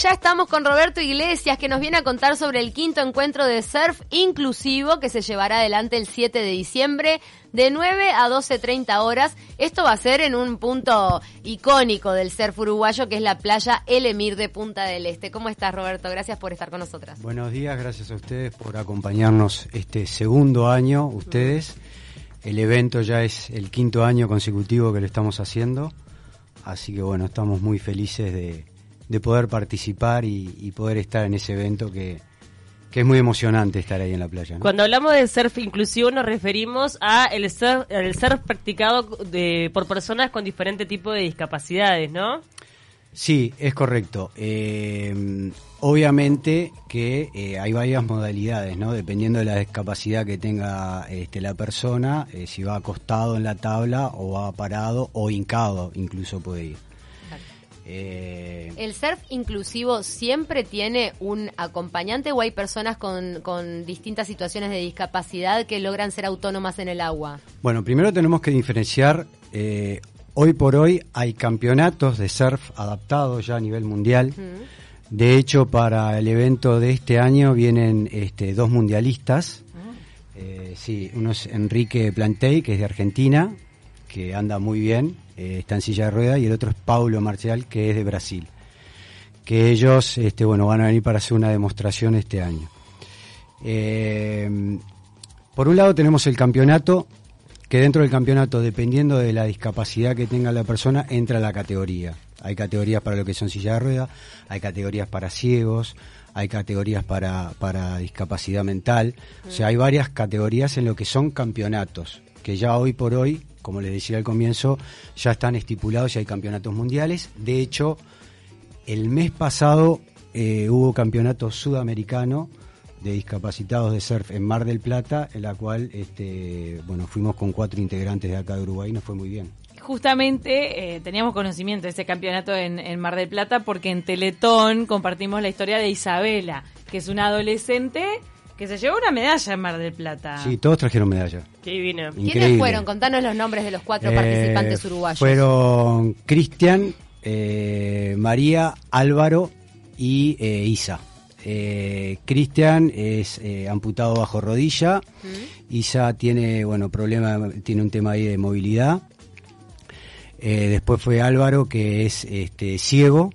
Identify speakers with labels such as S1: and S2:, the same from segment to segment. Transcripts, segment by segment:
S1: Ya estamos con Roberto Iglesias que nos viene a contar sobre el quinto encuentro de surf inclusivo que se llevará adelante el 7 de diciembre de 9 a 12.30 horas. Esto va a ser en un punto icónico del surf uruguayo que es la playa El Emir de Punta del Este. ¿Cómo estás Roberto? Gracias por estar con nosotras.
S2: Buenos días, gracias a ustedes por acompañarnos este segundo año, ustedes. El evento ya es el quinto año consecutivo que lo estamos haciendo, así que bueno, estamos muy felices de de poder participar y, poder estar en ese evento que, es muy emocionante estar ahí en la playa.
S3: Cuando hablamos de surf inclusivo nos referimos a el surf, el surf practicado de, por personas con diferente tipo de discapacidades, ¿no?
S2: Sí, es correcto. Eh, obviamente que eh, hay varias modalidades, ¿no? Dependiendo de la discapacidad que tenga este, la persona, eh, si va acostado en la tabla o va parado o hincado, incluso puede ir.
S1: Eh, ¿El surf inclusivo siempre tiene un acompañante o hay personas con, distintas situaciones de discapacidad que logran ser autónomas en el agua?
S2: Bueno, primero tenemos que diferenciar, eh, hoy por hoy hay campeonatos de surf adaptados ya a nivel mundial. De hecho, para el evento de este año vienen este, dos mundialistas. Ah. Eh, sí, uno es Enrique Plantey, que es de Argentina, que anda muy bien, eh, está en silla de rueda, y el otro es Paulo Marcial, que es de Brasil. Que ellos, este, bueno, van a venir para hacer una demostración este año. Eh, por un lado tenemos el campeonato, que dentro del campeonato, dependiendo de la discapacidad que tenga la persona, entra la categoría. Hay categorías para lo que son silla de rueda, hay categorías para ciegos, hay categorías para, para discapacidad mental. O sea, hay varias categorías en lo que son campeonatos, que ya hoy por hoy como les decía al comienzo, ya están estipulados y hay campeonatos mundiales. De hecho, el mes pasado eh, hubo campeonato sudamericano de discapacitados de surf en Mar del Plata, en la cual este, bueno, fuimos con cuatro integrantes de acá de Uruguay y nos fue muy bien.
S3: Justamente eh, teníamos conocimiento de ese campeonato en, en Mar del Plata porque en Teletón compartimos la historia de Isabela, que es una adolescente que se llevó una medalla en Mar del Plata.
S2: Sí, todos trajeron medalla.
S3: Qué divino.
S1: ¿Quiénes fueron? Contanos los nombres de los cuatro participantes eh, uruguayos.
S2: Fueron Cristian, eh, María, Álvaro y eh, Isa. Cristian es amputado bajo rodilla. Isa tiene, bueno, problema, tiene un tema ahí de movilidad. después fue Álvaro, que es este, ciego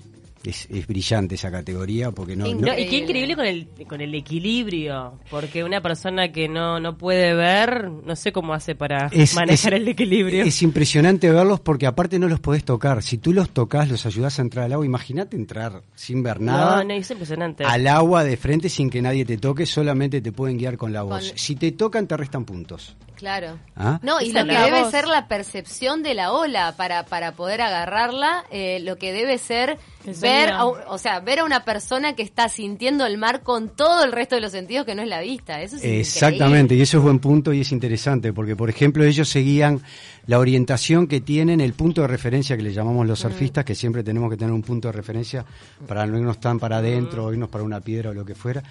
S2: es, brillante esa categoría porque no,
S3: y qué increíble con el con el equilibrio porque una persona que no no puede ver no sé cómo hace para manejar el equilibrio.
S2: es impresionante verlos porque aparte no los podés tocar. Si tú los tocas los ayudas a entrar al agua. Imagínate entrar sin ver nada
S3: no, es impresionante.
S2: al agua de frente sin que nadie te toque solamente te pueden guiar con la voz. Si te tocan te restan puntos
S1: Claro. ¿Ah? No, y lo que debe ser la percepción de la ola para, para poder agarrarla, eh, lo que debe ser ver, o sea, ver a una persona que está sintiendo el mar con todo el resto de los sentidos que no es la vista. Eso es
S2: Exactamente, y eso es buen punto y es interesante, porque por ejemplo ellos seguían la orientación que tienen, el punto de referencia que le llamamos los surfistas, que siempre tenemos que tener un punto de referencia para no irnos tan para adentro, o irnos para una piedra o lo que fuera.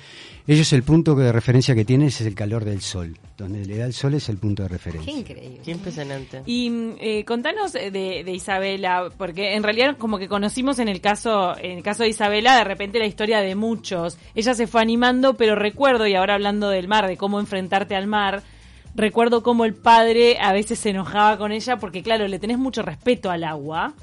S2: Ellos el punto de referencia que tienen es el calor del sol. Donde le da el sol es el punto de referencia.
S3: Qué increíble. Qué impresionante. Y eh, contanos de, de, Isabela, porque en realidad como que conocimos en el caso en el caso de Isabela de repente la historia de muchos. Ella se fue animando, pero recuerdo, y ahora hablando del mar, de cómo enfrentarte al mar, recuerdo cómo el padre a veces se enojaba con ella porque, claro, le tenés mucho respeto al agua,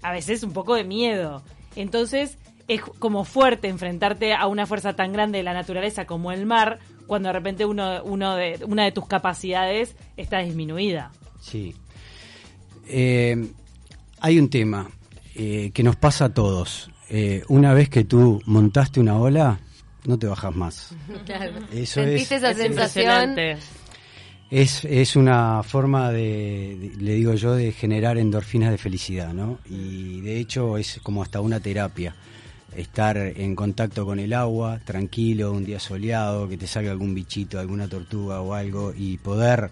S3: a veces un poco de miedo. Entonces es como fuerte enfrentarte a una fuerza tan grande de la naturaleza como el mar cuando de repente uno, uno de, una de tus capacidades está disminuida.
S2: Sí. Eh, hay un tema eh, que nos pasa a todos. Eh, una vez que tú montaste una ola, no te bajas más.
S1: Claro. Eso es, esa sensación?
S2: Es, es una forma de, le digo yo, de generar endorfinas de felicidad, ¿no? Y de hecho es como hasta una terapia. Estar en contacto con el agua, tranquilo, un día soleado, que te salga algún bichito, alguna tortuga o algo, y poder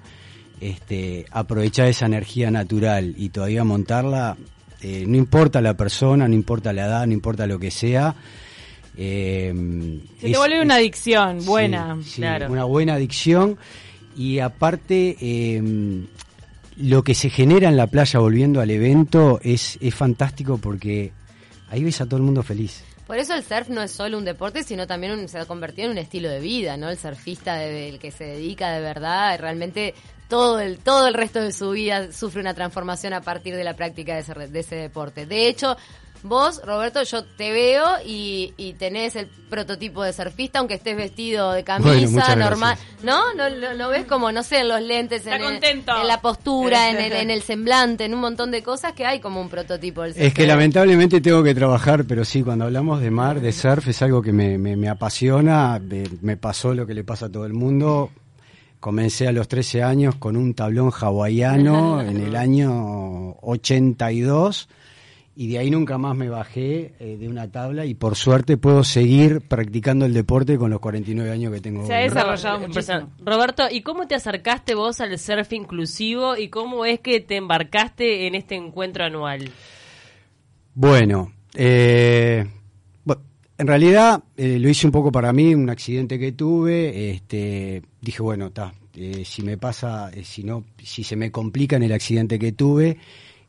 S2: este, aprovechar esa energía natural y todavía montarla, eh, no importa la persona, no importa la edad, no importa lo que sea.
S3: Eh, Se te vuelve una adicción buena, claro.
S2: Una buena adicción y aparte em, lo que se genera en la playa volviendo al evento es, es fantástico porque ahí ves a todo el mundo feliz.
S1: Por eso el surf no es solo un deporte, sino también se ha convertido en un estilo de vida, ¿no? El surfista, el que se dedica de verdad, realmente todo el, todo el resto de su vida sufre una transformación a partir de la práctica de de ese deporte. De hecho, Vos, Roberto, yo te veo y, y, tenés el prototipo de surfista, aunque estés vestido de camisa normal. ¿No? ¿No? ¿No? ves como, no sé, en los lentes, en, en, la postura, en el, en el semblante, en un montón de cosas que hay como un prototipo del
S2: Es que lamentablemente tengo que trabajar, pero sí, cuando hablamos de mar, de surf, es algo que me, me, me apasiona, me pasó lo que le pasa a todo el mundo Comencé a los 13 años con un tablón hawaiano en el año 82 y de ahí nunca más me bajé eh, de una tabla y por suerte puedo seguir practicando el deporte con los 49 años que tengo.
S3: Se ha desarrollado muchísimo.
S4: Roberto, ¿y cómo te acercaste vos al surf inclusivo y cómo es que te embarcaste en este encuentro anual?
S2: Bueno, eh, en realidad eh, lo hice un poco para mí, un accidente que tuve, este, dije, bueno, está, eh, si me pasa, eh, si no, si se me complica en el accidente que tuve,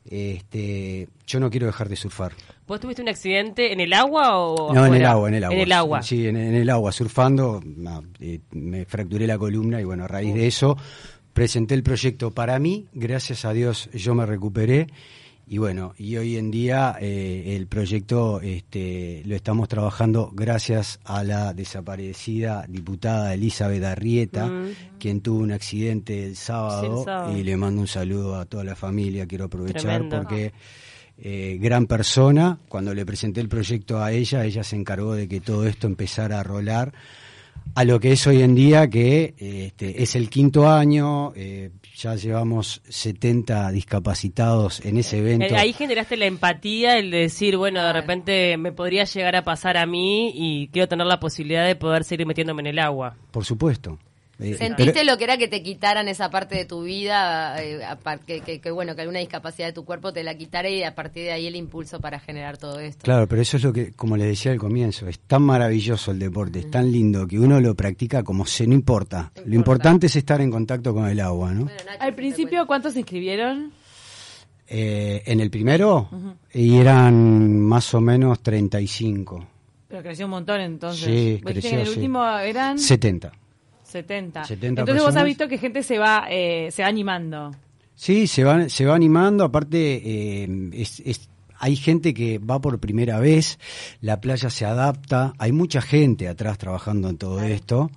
S2: este, yo no quiero dejar de surfar.
S4: ¿Vos tuviste un accidente en el agua o
S2: No, en el agua, en el agua.
S4: En el agua.
S2: Sí, en, el agua, surfando, me fracturé la columna y bueno, a raíz de eso presenté el proyecto para mí, gracias a Dios yo me recuperé y bueno, y hoy en día eh, el proyecto este, lo estamos trabajando gracias a la desaparecida diputada Elizabeth Arrieta, mm. quien tuvo un accidente el sábado, y le mando un saludo a toda la familia. Quiero aprovechar porque eh, gran persona, cuando le presenté el proyecto a ella, ella se encargó de que todo esto empezara a rolar a lo que es hoy en día, que este, es el quinto año, eh, ya llevamos 70 discapacitados en ese evento.
S4: Eh, ahí generaste la empatía, el de decir, bueno, de repente me podría llegar a pasar a mí y quiero tener la posibilidad de poder seguir metiéndome en el agua.
S2: Por supuesto.
S1: Eh, ¿Sentiste lo que era que te quitaran esa parte de tu vida, eh, que, que, bueno, que alguna discapacidad de tu cuerpo te la quitara y a partir de ahí el impulso para generar todo esto?
S2: Claro, pero eso es lo que, como les decía al comienzo, es tan maravilloso el deporte, es tan lindo que uno lo practica como se, no importa. Lo importante es estar en contacto con el agua, ¿no?
S3: al principio, ¿cuántos se inscribieron?
S2: Eh, en el primero, y eran más o menos 35.
S3: Pero creció un montón entonces.
S2: Sí, creció, en
S3: el último eran...
S2: 70.
S3: 70. Entonces vos has visto que gente se va, eh, se va animando.
S2: Sí, se va, se va animando. Aparte, eh, es, hay gente que va por primera vez, la playa se adapta, hay mucha gente atrás trabajando en todo esto.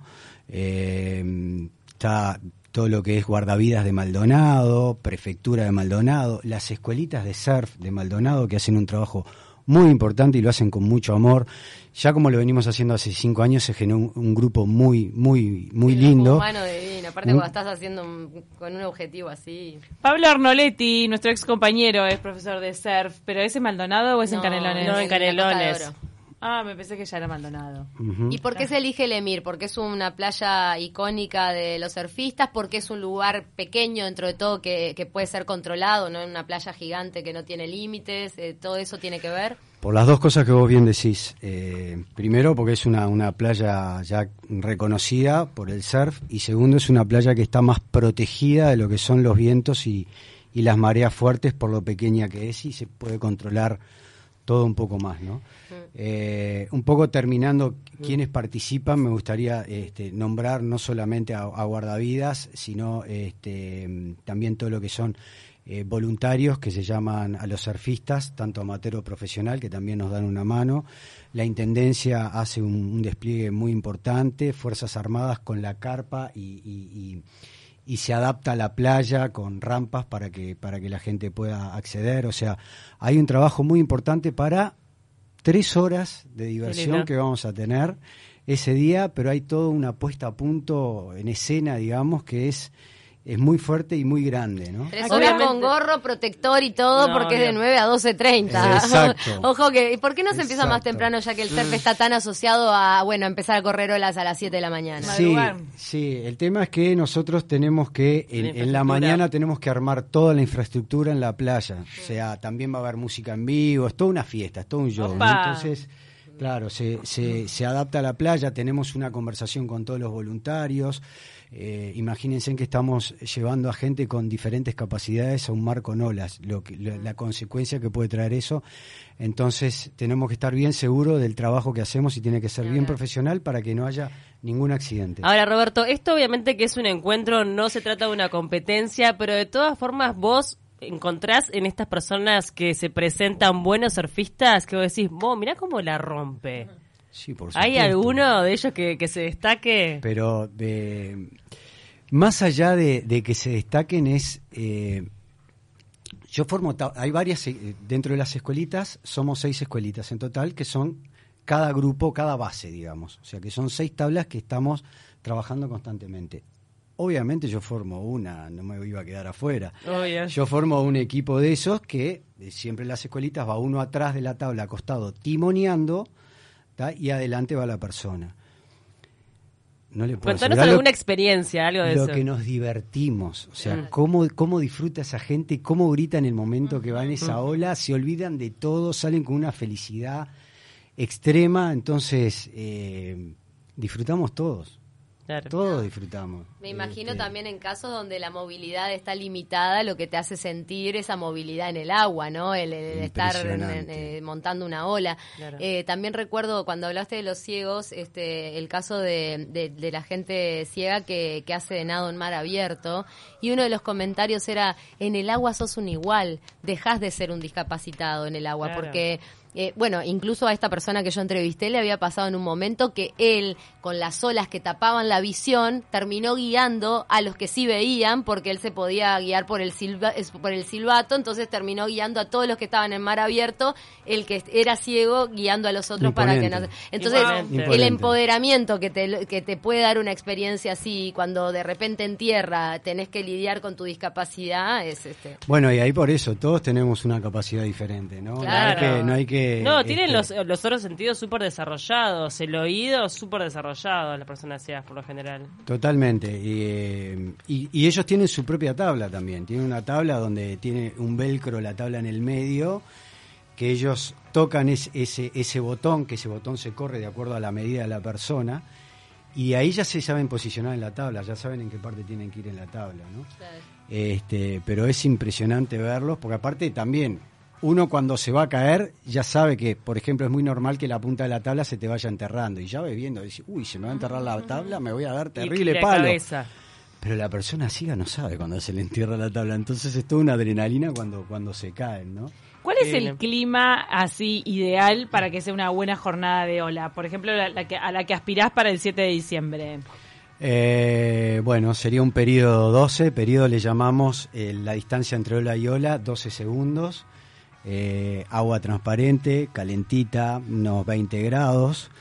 S2: Eh, está todo lo que es guardavidas de Maldonado, prefectura de Maldonado, las escuelitas de surf de Maldonado que hacen un trabajo muy importante y lo hacen con mucho amor. Ya como lo venimos haciendo hace cinco años, se generó un, grupo muy, muy, muy lindo.
S1: Humano divino, aparte cuando estás haciendo con un objetivo así.
S3: Pablo Arnoletti, nuestro ex compañero, es profesor de surf, pero ¿es en Maldonado o es en Canelones?
S4: No, en Canelones.
S3: Ah, me pensé que ya era Maldonado.
S1: ¿Y por qué se elige el Emir? ¿Porque es una playa icónica de los surfistas? ¿Porque es un lugar pequeño dentro de todo que, puede ser controlado? ¿No? En una playa gigante que no tiene límites. Eh, ¿Todo eso tiene que ver?
S2: Por las dos cosas que vos bien decís. Eh, primero, porque es una, una playa ya reconocida por el surf. Y segundo, es una playa que está más protegida de lo que son los vientos y, y las mareas fuertes por lo pequeña que es y se puede controlar todo un poco más, ¿no? Eh, un poco terminando quienes participan, me gustaría este, nombrar no solamente a, guardavidas, sino este, también todo lo que son eh, voluntarios que se llaman a los surfistas, tanto amateur o profesional, que también nos dan una mano. La Intendencia hace un, despliegue muy importante, Fuerzas Armadas con la carpa y, y se adapta a la playa con rampas para que para que la gente pueda acceder. O sea hay un trabajo muy importante para tres horas de diversión que vamos a tener ese día pero hay toda una puesta a punto en escena digamos que es es muy fuerte y muy grande, ¿no?
S1: Tres horas con gorro, protector y todo, porque es de 9 a 12.30. Exacto. Ojo que, ¿y por qué no se empieza más temprano ya que el surf está tan asociado a, bueno, empezar a correr olas a las 7 de la mañana?
S2: Sí, sí, el tema es que nosotros tenemos que, en, la mañana tenemos que armar toda la infraestructura en la playa. O sea, también va a haber música en vivo, es toda una fiesta, es todo un show. Entonces Claro, se, se, se adapta a la playa, tenemos una conversación con todos los voluntarios. Eh, imagínense que estamos llevando a gente con diferentes capacidades a un mar con olas, lo que, la, consecuencia que puede traer eso. Entonces tenemos que estar bien seguros del trabajo que hacemos y tiene que ser bien profesional para que no haya ningún accidente.
S4: Ahora, Roberto, esto obviamente que es un encuentro, no se trata de una competencia, pero de todas formas vos encontrás en estas personas que se presentan buenos surfistas que vos decís, vos, mirá cómo la rompe. ¿Hay alguno de ellos que, se destaque?
S2: Pero de, más allá de, que se destaquen es... Eh, yo formo, hay varias, eh, dentro de las escuelitas, somos seis escuelitas en total, que son cada grupo, cada base, digamos. O sea, que son seis tablas que estamos trabajando constantemente. Obviamente yo formo una, no me iba a quedar afuera. Yo formo un equipo de esos que eh, siempre en las escuelitas va uno atrás de la tabla acostado timoneando y adelante va la persona.
S4: No le puedo Cuéntanos alguna experiencia, algo de
S2: lo
S4: eso.
S2: que nos divertimos, o sea, mm. cómo, cómo disfruta esa gente, cómo grita en el momento que va en esa mm. ola, se olvidan de todo, salen con una felicidad extrema, entonces eh, disfrutamos todos. Todos disfrutamos.
S1: Me imagino este, también en casos donde la movilidad está limitada, lo que te hace sentir esa movilidad en el agua, ¿no? El, estar eh, montando una ola. Eh, también recuerdo cuando hablaste de los ciegos, este, el caso de, la gente ciega que, hace de nado en mar abierto, y uno de los comentarios era, en el agua sos un igual, dejas de ser un discapacitado en el agua, porque eh, bueno, incluso a esta persona que yo entrevisté le había pasado en un momento que él, con las olas que tapaban la visión, terminó guiando a los que sí veían, porque él se podía guiar por el, por el silbato, entonces terminó guiando a todos los que estaban en mar abierto, el que era ciego guiando a los otros para que no... Entonces, el empoderamiento que te, que te puede dar una experiencia así, cuando de repente en tierra tenés que lidiar con tu discapacidad, es este...
S2: Bueno, y ahí por eso, todos tenemos una capacidad diferente, ¿no? no hay que
S4: no, tienen este, los, los otros sentidos súper desarrollados, el oído súper desarrollado, las personas ciegas por lo general.
S2: Totalmente. Eh, y, y, ellos tienen su propia tabla también. Tienen una tabla donde tiene un velcro, la tabla en el medio, que ellos tocan ese, ese botón, que ese botón se corre de acuerdo a la medida de la persona. Y ahí ya se saben posicionar en la tabla, ya saben en qué parte tienen que ir en la tabla, ¿no? Este, pero es impresionante verlos, porque aparte también uno cuando se va a caer ya sabe que, por ejemplo, es muy normal que la punta de la tabla se te vaya enterrando y ya ves viendo, dice, uy, se me va a enterrar la tabla, me voy a dar terrible palo. Pero la persona ciega no sabe cuando se le entierra la tabla, entonces es toda una adrenalina cuando, cuando se caen, ¿no?
S3: ¿Cuál es el clima así ideal para que sea una buena jornada de ola? Por ejemplo, la, que, a la que aspirás para el 7 de diciembre.
S2: Eh, bueno, sería un periodo 12, periodo le llamamos eh, la distancia entre ola y ola, 12 segundos. Eh, agua transparente, calentita, unos 20 grados.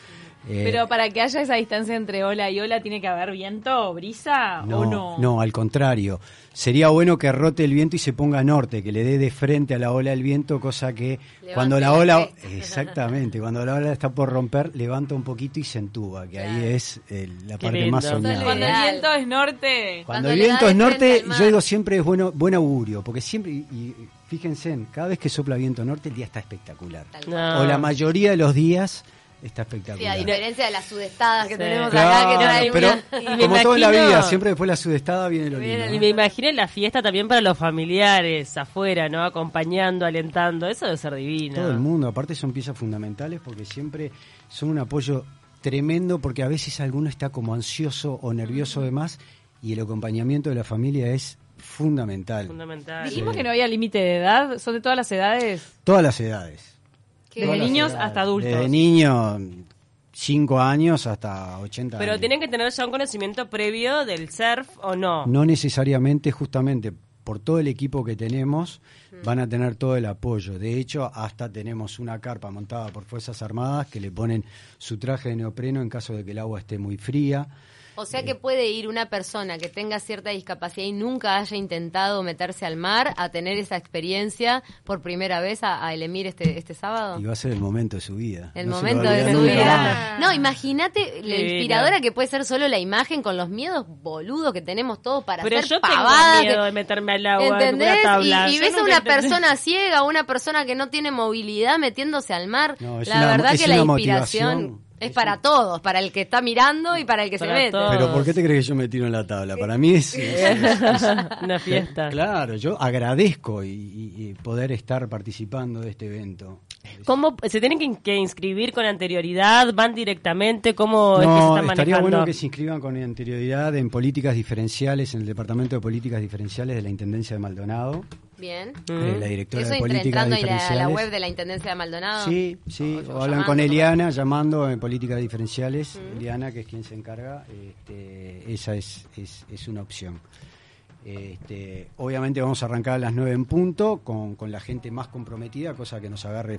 S3: Eh, Pero para que haya esa distancia entre ola y ola, ¿tiene que haber viento brisa
S2: no,
S3: o no?
S2: No, al contrario. Sería bueno que rote el viento y se ponga norte, que le dé de frente a la ola el viento, cosa que cuando la ola, exactamente, cuando la ola está por romper, levanta un poquito y se entuba, que ahí es la parte más soñada.
S3: Cuando el viento es norte.
S2: Cuando, el viento es norte, yo digo siempre es bueno, buen augurio, porque siempre, y, fíjense, cada vez que sopla viento norte el día está espectacular. O la mayoría de los días está espectacular. Sí,
S1: a diferencia de las sudestadas que tenemos acá, que no hay
S2: pero como todo en la vida, siempre después de la sudestada viene lo lindo.
S4: Y me imaginé la fiesta también para los familiares afuera, ¿no? Acompañando, alentando, eso debe ser divino.
S2: Todo el mundo, aparte son piezas fundamentales porque siempre son un apoyo tremendo porque a veces alguno está como ansioso o nervioso de más y el acompañamiento de la familia es fundamental.
S3: Dijimos que no había límite de edad, ¿son de todas las edades?
S2: Todas las edades.
S3: Desde niños hasta adultos.
S2: Desde niños, 5 años hasta 80
S4: Pero tienen que tener ya un conocimiento previo del surf o no.
S2: No necesariamente, justamente por todo el equipo que tenemos, mm. van a tener todo el apoyo. De hecho, hasta tenemos una carpa montada por Fuerzas Armadas que le ponen su traje de neopreno en caso de que el agua esté muy fría.
S1: O sea que puede ir una persona que tenga cierta discapacidad y nunca haya intentado meterse al mar a tener esa experiencia por primera vez a, a Elemir este, este sábado.
S2: Y va a ser el momento de su vida.
S1: El momento de su vida. No, imagínate la inspiradora que puede ser solo la imagen con los miedos boludos que tenemos todos para
S4: Pero
S1: hacer
S4: yo
S1: pavadas.
S4: tengo miedo de meterme al agua
S1: ¿Entendés?
S4: en una tabla.
S1: Y, ves a una persona ciega, una persona que no tiene movilidad metiéndose al mar.
S2: No,
S1: la
S2: una-
S1: verdad que la inspiración
S2: motivación.
S1: Es para todos, para el que está mirando y para el que
S4: Para
S1: se mete.
S4: todos.
S2: Pero ¿por qué te crees que yo me tiro en la tabla? Para mí es... es-
S4: Una fiesta.
S2: Claro, yo agradezco y, y- poder estar participando de este evento.
S4: ¿Cómo se tienen que, que inscribir con anterioridad? ¿Van directamente? ¿Cómo es que se
S2: No,
S4: están
S2: estaría
S4: manejando?
S2: bueno que se inscriban con anterioridad en políticas diferenciales, en el Departamento de Políticas Diferenciales de la Intendencia de Maldonado.
S1: Bien.
S2: eh, la directora
S1: Eso
S2: de Políticas
S1: entrando ahí la,
S2: Diferenciales.
S1: la web de la Intendencia de Maldonado.
S2: Sí, sí,
S1: O-
S2: hablan con Eliana, llamando en políticas diferenciales. Eliana, que es quien se encarga, este, esa es, es, es una opción. Este, obviamente vamos a arrancar a las 9 en punto con, con la gente más comprometida, cosa que nos agarre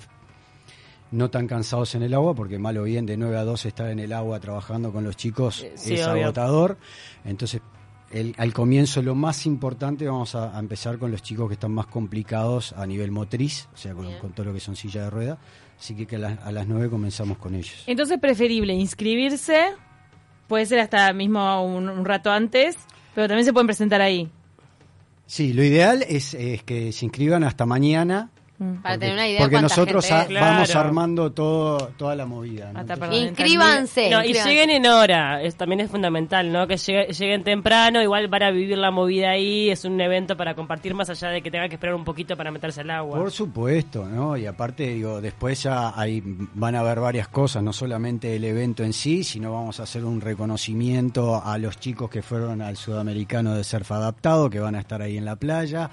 S2: no tan cansados en el agua, porque mal o bien de 9 a 12 estar en el agua trabajando con los chicos
S4: Eh, sí,
S2: es
S4: obvio.
S2: agotador. Entonces, el- al comienzo lo más importante vamos a, a empezar con los chicos que están más complicados a nivel motriz, o sea, con, todo lo que son silla de rueda. Así que, que a, las- a las 9 comenzamos con ellos.
S3: Entonces preferible inscribirse, puede ser hasta mismo un, un rato antes, pero también se pueden presentar ahí.
S2: Sí, lo ideal es, es que se inscriban hasta mañana.
S3: Mm.
S1: Para
S2: porque,
S1: tener una idea
S2: porque
S1: cuánta
S2: nosotros
S1: gente
S2: a-
S1: es.
S4: Claro.
S2: vamos armando todo, toda la movida. ¿no? Entonces-
S1: Inscríbanse.
S4: No, y
S1: inscríbanse.
S4: lleguen en hora, es, también es fundamental, ¿no? Que llegue- lleguen temprano, igual van a vivir la movida ahí, es un evento para compartir más allá de que tengan que esperar un poquito para meterse al agua.
S2: Por supuesto, ¿no? Y aparte, digo, después ya hay, van a haber varias cosas, no solamente el evento en sí, sino vamos a hacer un reconocimiento a los chicos que fueron al sudamericano de surf adaptado, que van a estar ahí en la playa.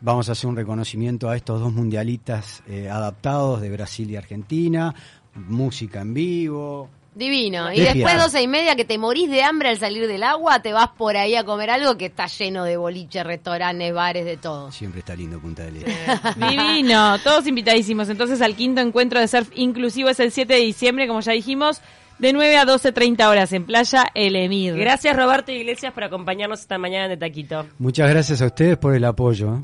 S2: Vamos a hacer un reconocimiento a estos dos mundialistas eh, adaptados de Brasil y Argentina, música en vivo.
S1: Divino. Y
S2: De
S1: después doce y media que te morís de hambre al salir del agua, te vas por ahí a comer algo que está lleno de boliches, restaurantes, bares, de todo.
S2: Siempre está lindo Punta del Este.
S3: Divino, todos invitadísimos. Entonces al quinto encuentro de surf inclusivo es el 7 de diciembre, como ya dijimos, de 9 a 12.30 horas en Playa El Emir.
S4: Gracias Roberto Iglesias por acompañarnos esta mañana de Taquito.
S2: Muchas gracias a ustedes por el apoyo. ¿eh?